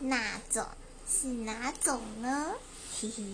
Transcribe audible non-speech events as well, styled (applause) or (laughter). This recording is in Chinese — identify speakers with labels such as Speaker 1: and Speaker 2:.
Speaker 1: 那种是哪种呢？嘿 (laughs) 嘿